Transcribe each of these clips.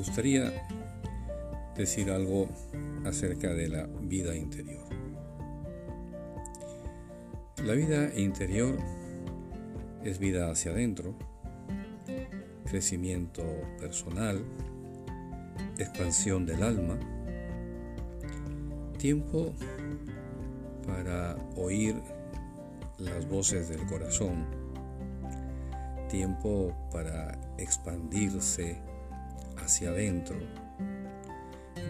gustaría decir algo acerca de la vida interior. La vida interior es vida hacia adentro, crecimiento personal, expansión del alma, tiempo para oír las voces del corazón, tiempo para expandirse hacia adentro.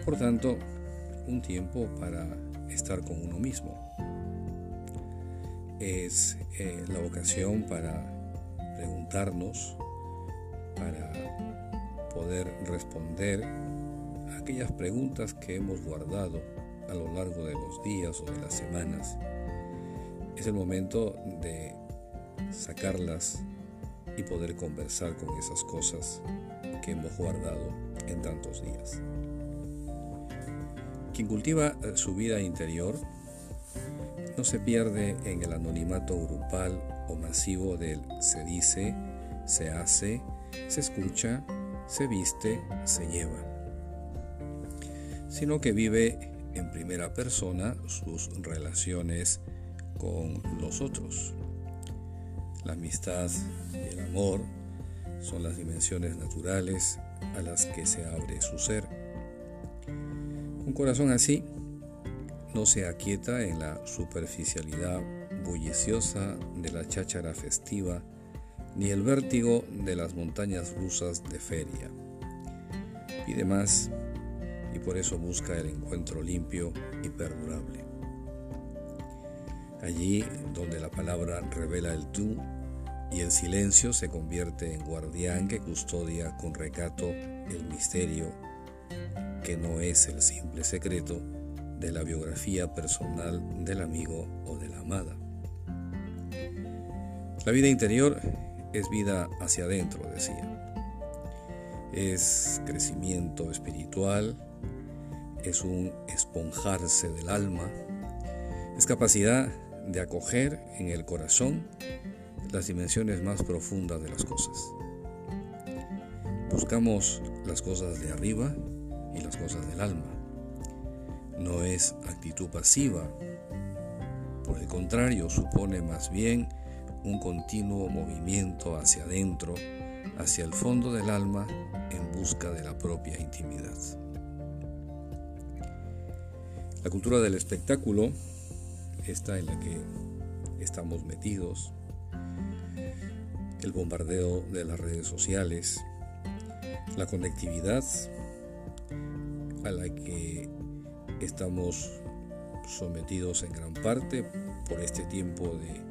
Por tanto, un tiempo para estar con uno mismo. Es eh, la ocasión para preguntarnos, para poder responder aquellas preguntas que hemos guardado a lo largo de los días o de las semanas. Es el momento de sacarlas y poder conversar con esas cosas que hemos guardado en tantos días. Quien cultiva eh, su vida interior no se pierde en el anonimato grupal o masivo del se dice, se hace, se escucha, se viste, se lleva, sino que vive en primera persona sus relaciones con los otros. La amistad y el amor son las dimensiones naturales a las que se abre su ser. Un corazón así no se aquieta en la superficialidad bulliciosa de la cháchara festiva ni el vértigo de las montañas rusas de feria. Pide más y por eso busca el encuentro limpio y perdurable. Allí donde la palabra revela el tú y el silencio se convierte en guardián que custodia con recato el misterio que no es el simple secreto de la biografía personal del amigo o de la amada. La vida interior es vida hacia adentro, decía. Es crecimiento espiritual, es un esponjarse del alma, es capacidad de acoger en el corazón las dimensiones más profundas de las cosas. Buscamos las cosas de arriba y las cosas del alma. No es actitud pasiva, por el contrario, supone más bien un continuo movimiento hacia adentro, hacia el fondo del alma, en busca de la propia intimidad. La cultura del espectáculo, esta en la que estamos metidos, el bombardeo de las redes sociales, la conectividad a la que estamos sometidos en gran parte por este tiempo de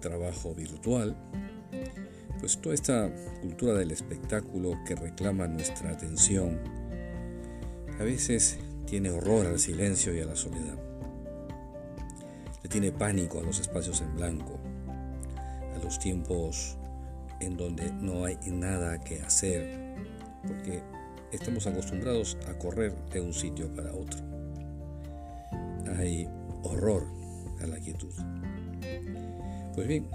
trabajo virtual, pues toda esta cultura del espectáculo que reclama nuestra atención a veces tiene horror al silencio y a la soledad. Le tiene pánico a los espacios en blanco, a los tiempos en donde no hay nada que hacer, porque estamos acostumbrados a correr de un sitio para otro. Hay horror a la quietud. Pues bien,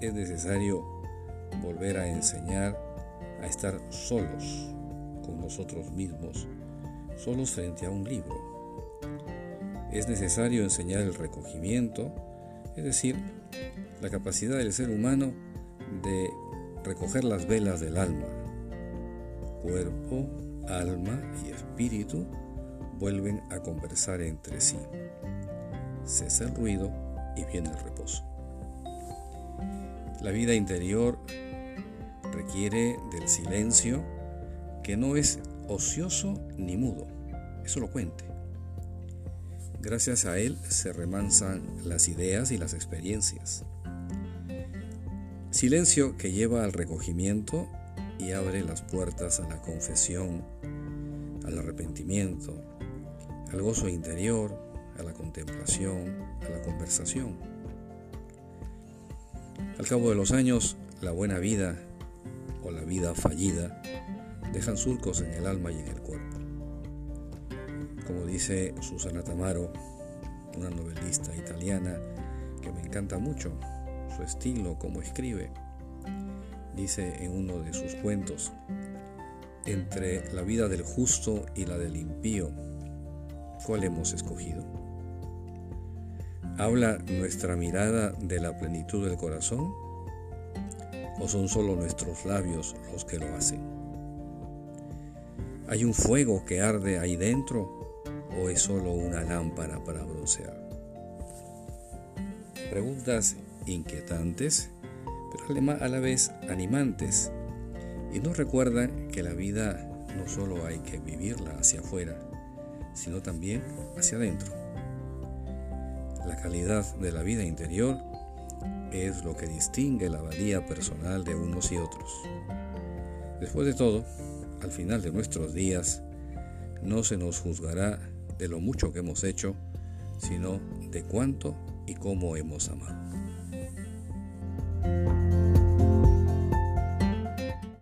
es necesario volver a enseñar a estar solos con nosotros mismos, solos frente a un libro. Es necesario enseñar el recogimiento, es decir, la capacidad del ser humano de recoger las velas del alma. Cuerpo, alma y espíritu vuelven a conversar entre sí. Cesa el ruido y viene el reposo. La vida interior requiere del silencio que no es ocioso ni mudo, eso lo cuente. Gracias a él se remansan las ideas y las experiencias. Silencio que lleva al recogimiento y abre las puertas a la confesión, al arrepentimiento, al gozo interior, a la contemplación, a la conversación. Al cabo de los años, la buena vida o la vida fallida dejan surcos en el alma y en el cuerpo. Como dice Susana Tamaro, una novelista italiana que me encanta mucho, su estilo, como escribe. Dice en uno de sus cuentos, entre la vida del justo y la del impío, ¿cuál hemos escogido? ¿Habla nuestra mirada de la plenitud del corazón? ¿O son solo nuestros labios los que lo hacen? ¿Hay un fuego que arde ahí dentro o es solo una lámpara para broncear? Preguntas inquietantes, pero a la vez animantes y nos recuerdan que la vida no solo hay que vivirla hacia afuera, sino también hacia adentro. La calidad de la vida interior es lo que distingue la valía personal de unos y otros. Después de todo, al final de nuestros días, no se nos juzgará de lo mucho que hemos hecho, sino de cuánto y cómo hemos amado. Bye.